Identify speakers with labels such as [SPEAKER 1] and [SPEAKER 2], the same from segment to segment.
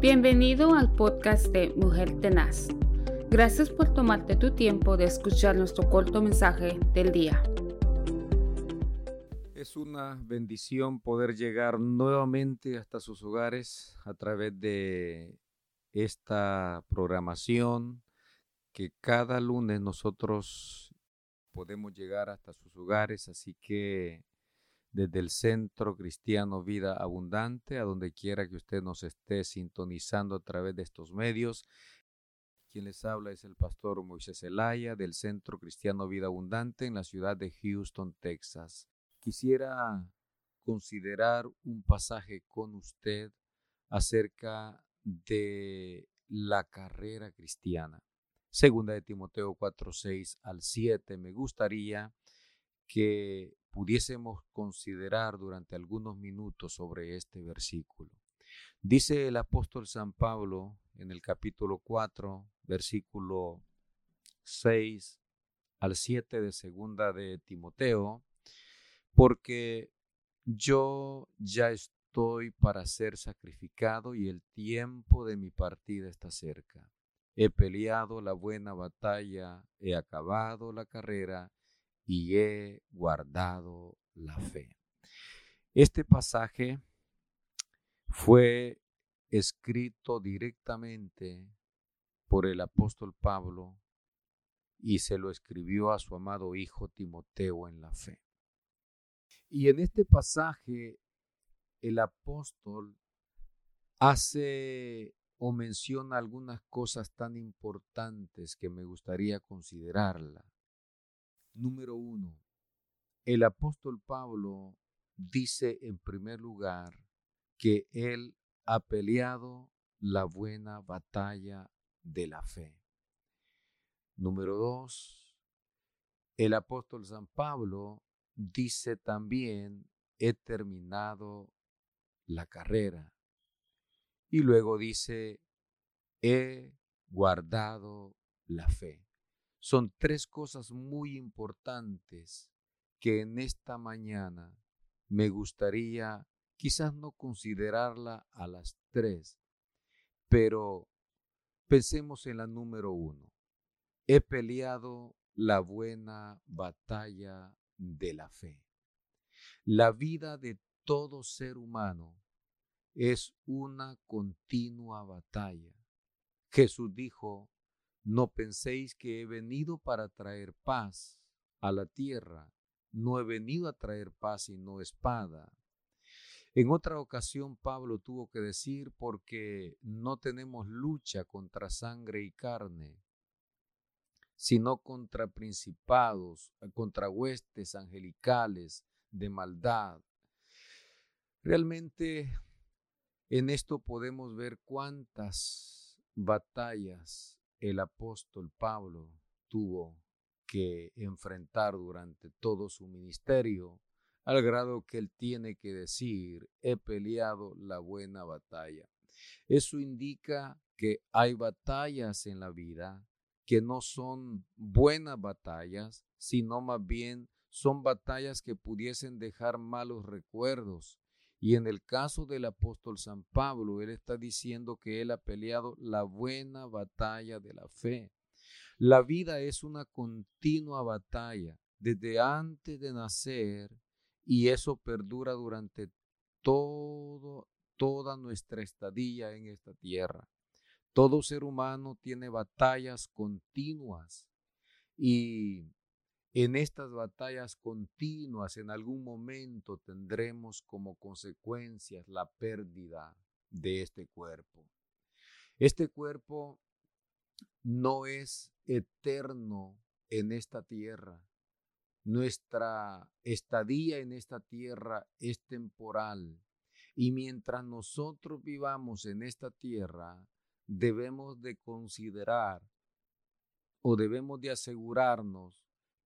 [SPEAKER 1] Bienvenido al podcast de Mujer Tenaz. Gracias por tomarte tu tiempo de escuchar nuestro corto mensaje del día.
[SPEAKER 2] Es una bendición poder llegar nuevamente hasta sus hogares a través de esta programación que cada lunes nosotros podemos llegar hasta sus hogares, así que desde el Centro Cristiano Vida Abundante, a donde quiera que usted nos esté sintonizando a través de estos medios. Quien les habla es el pastor Moisés Elaya del Centro Cristiano Vida Abundante en la ciudad de Houston, Texas. Quisiera considerar un pasaje con usted acerca de la carrera cristiana. Segunda de Timoteo 4, 6 al 7. Me gustaría que pudiésemos considerar durante algunos minutos sobre este versículo. Dice el apóstol San Pablo en el capítulo 4, versículo 6 al 7 de segunda de Timoteo, porque yo ya estoy para ser sacrificado y el tiempo de mi partida está cerca. He peleado la buena batalla, he acabado la carrera, y he guardado la fe. Este pasaje fue escrito directamente por el apóstol Pablo y se lo escribió a su amado hijo Timoteo en la fe. Y en este pasaje el apóstol hace o menciona algunas cosas tan importantes que me gustaría considerarla. Número uno, el apóstol Pablo dice en primer lugar que él ha peleado la buena batalla de la fe. Número dos, el apóstol San Pablo dice también, he terminado la carrera. Y luego dice, he guardado la fe. Son tres cosas muy importantes que en esta mañana me gustaría quizás no considerarla a las tres, pero pensemos en la número uno. He peleado la buena batalla de la fe. La vida de todo ser humano es una continua batalla. Jesús dijo, no penséis que he venido para traer paz a la tierra. No he venido a traer paz y no espada. En otra ocasión Pablo tuvo que decir porque no tenemos lucha contra sangre y carne, sino contra principados, contra huestes angelicales de maldad. Realmente en esto podemos ver cuántas batallas el apóstol Pablo tuvo que enfrentar durante todo su ministerio, al grado que él tiene que decir, he peleado la buena batalla. Eso indica que hay batallas en la vida que no son buenas batallas, sino más bien son batallas que pudiesen dejar malos recuerdos, y en el caso del apóstol San Pablo, él está diciendo que él ha peleado la buena batalla de la fe. La vida es una continua batalla desde antes de nacer y eso perdura durante todo, toda nuestra estadía en esta tierra. Todo ser humano tiene batallas continuas y en estas batallas continuas, en algún momento tendremos como consecuencias la pérdida de este cuerpo. Este cuerpo no es eterno en esta tierra. Nuestra estadía en esta tierra es temporal. Y mientras nosotros vivamos en esta tierra, debemos de considerar o debemos de asegurarnos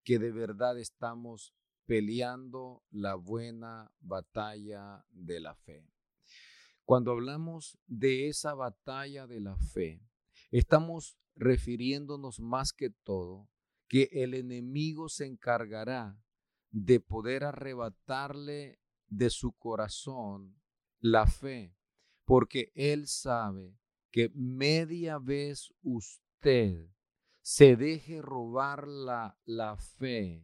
[SPEAKER 2] que de verdad estamos peleando la buena batalla de la fe. Cuando hablamos de esa batalla de la fe, estamos refiriéndonos más que todo que el enemigo se encargará de poder arrebatarle de su corazón la fe, porque él sabe que media vez usted se deje robar la, la fe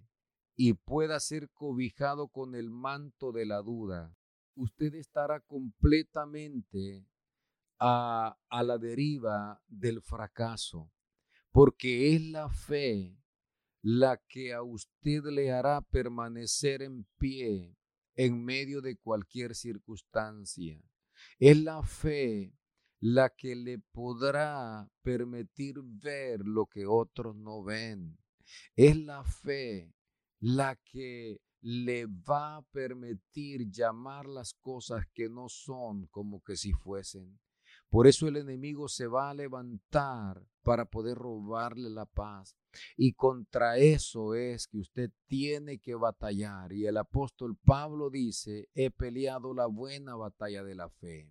[SPEAKER 2] y pueda ser cobijado con el manto de la duda, usted estará completamente a, a la deriva del fracaso, porque es la fe la que a usted le hará permanecer en pie en medio de cualquier circunstancia. Es la fe la que le podrá permitir ver lo que otros no ven. Es la fe la que le va a permitir llamar las cosas que no son como que si fuesen. Por eso el enemigo se va a levantar para poder robarle la paz. Y contra eso es que usted tiene que batallar. Y el apóstol Pablo dice, he peleado la buena batalla de la fe.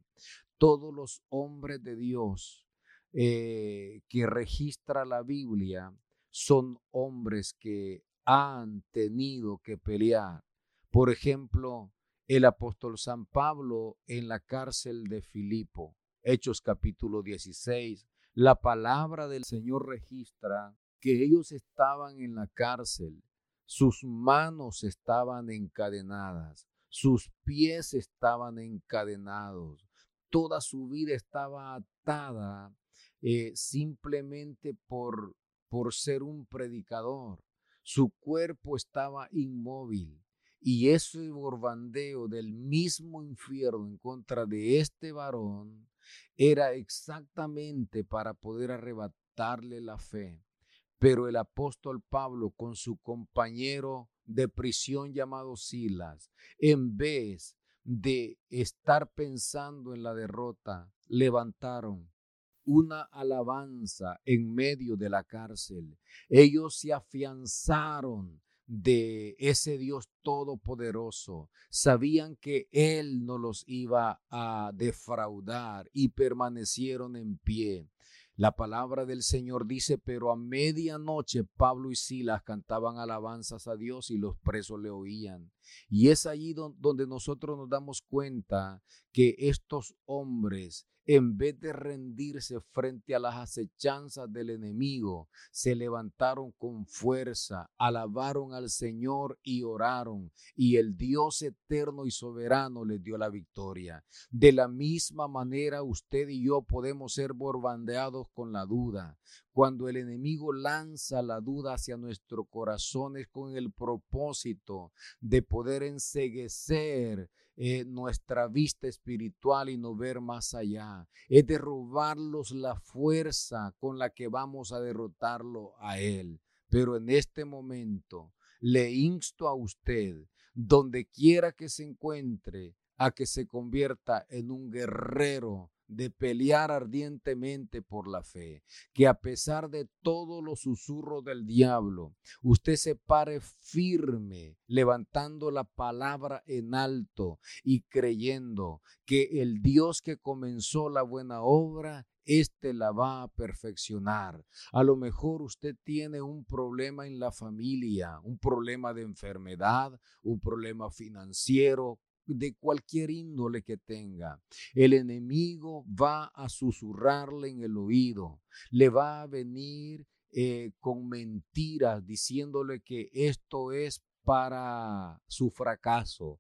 [SPEAKER 2] Todos los hombres de Dios eh, que registra la Biblia son hombres que han tenido que pelear. Por ejemplo, el apóstol San Pablo en la cárcel de Filipo, Hechos capítulo 16, la palabra del Señor registra que ellos estaban en la cárcel, sus manos estaban encadenadas, sus pies estaban encadenados, toda su vida estaba atada eh, simplemente por, por ser un predicador. Su cuerpo estaba inmóvil. Y ese borbandeo del mismo infierno en contra de este varón era exactamente para poder arrebatarle la fe. Pero el apóstol Pablo con su compañero de prisión llamado Silas, en vez de estar pensando en la derrota, levantaron una alabanza en medio de la cárcel. Ellos se afianzaron de ese Dios todopoderoso. Sabían que Él no los iba a defraudar y permanecieron en pie. La palabra del Señor dice, pero a medianoche Pablo y Silas cantaban alabanzas a Dios y los presos le oían. Y es allí donde nosotros nos damos cuenta que estos hombres en vez de rendirse frente a las acechanzas del enemigo, se levantaron con fuerza, alabaron al Señor y oraron, y el Dios eterno y soberano les dio la victoria. De la misma manera usted y yo podemos ser borbandeados con la duda. Cuando el enemigo lanza la duda hacia nuestros corazones con el propósito de poder enseguecer eh, nuestra vista espiritual y no ver más allá. Es de robarlos la fuerza con la que vamos a derrotarlo a Él. Pero en este momento le insto a usted, donde quiera que se encuentre, a que se convierta en un guerrero de pelear ardientemente por la fe, que a pesar de todos los susurros del diablo, usted se pare firme, levantando la palabra en alto y creyendo que el Dios que comenzó la buena obra éste la va a perfeccionar. A lo mejor usted tiene un problema en la familia, un problema de enfermedad, un problema financiero, de cualquier índole que tenga. El enemigo va a susurrarle en el oído, le va a venir eh, con mentiras diciéndole que esto es para su fracaso,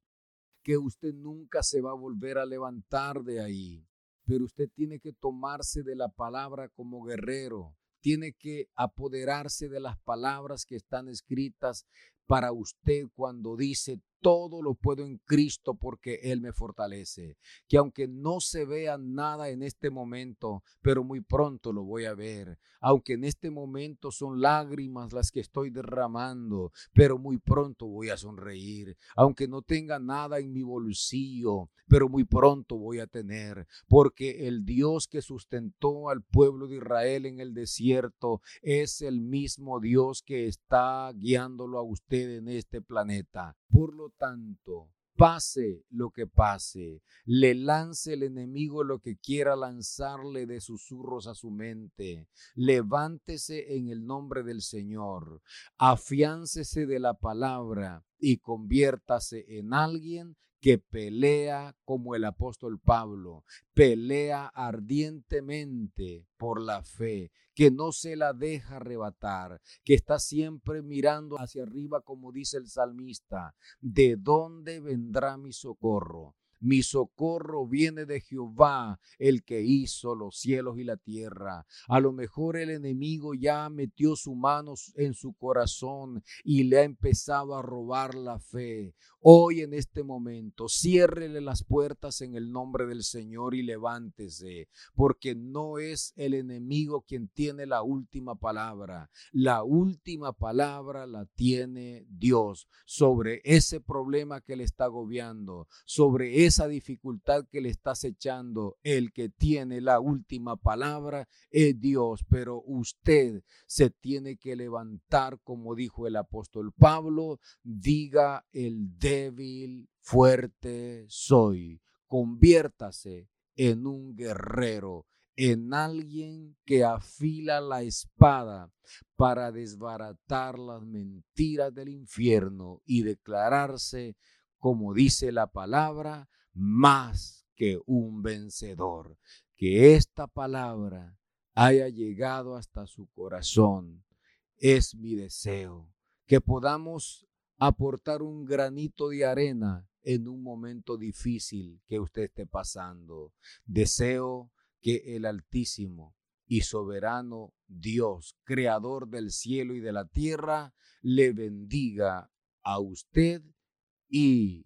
[SPEAKER 2] que usted nunca se va a volver a levantar de ahí. Pero usted tiene que tomarse de la palabra como guerrero, tiene que apoderarse de las palabras que están escritas para usted cuando dice todo lo puedo en Cristo porque Él me fortalece. Que aunque no se vea nada en este momento, pero muy pronto lo voy a ver. Aunque en este momento son lágrimas las que estoy derramando, pero muy pronto voy a sonreír. Aunque no tenga nada en mi bolsillo, pero muy pronto voy a tener. Porque el Dios que sustentó al pueblo de Israel en el desierto es el mismo Dios que está guiándolo a usted en este planeta. Por lo tanto, pase lo que pase, le lance el enemigo lo que quiera lanzarle de susurros a su mente, levántese en el nombre del Señor, afiáncese de la palabra y conviértase en alguien que pelea como el apóstol Pablo, pelea ardientemente por la fe, que no se la deja arrebatar, que está siempre mirando hacia arriba como dice el salmista, ¿de dónde vendrá mi socorro? Mi socorro viene de Jehová, el que hizo los cielos y la tierra. A lo mejor el enemigo ya metió su mano en su corazón y le ha empezado a robar la fe. Hoy en este momento, ciérrele las puertas en el nombre del Señor y levántese, porque no es el enemigo quien tiene la última palabra. La última palabra la tiene Dios sobre ese problema que le está agobiando, sobre esa dificultad que le está acechando. El que tiene la última palabra es Dios, pero usted se tiene que levantar, como dijo el apóstol Pablo, diga el débil, fuerte soy. Conviértase en un guerrero, en alguien que afila la espada para desbaratar las mentiras del infierno y declararse, como dice la palabra, más que un vencedor. Que esta palabra haya llegado hasta su corazón es mi deseo. Que podamos aportar un granito de arena en un momento difícil que usted esté pasando. Deseo que el Altísimo y soberano Dios, creador del cielo y de la tierra, le bendiga a usted y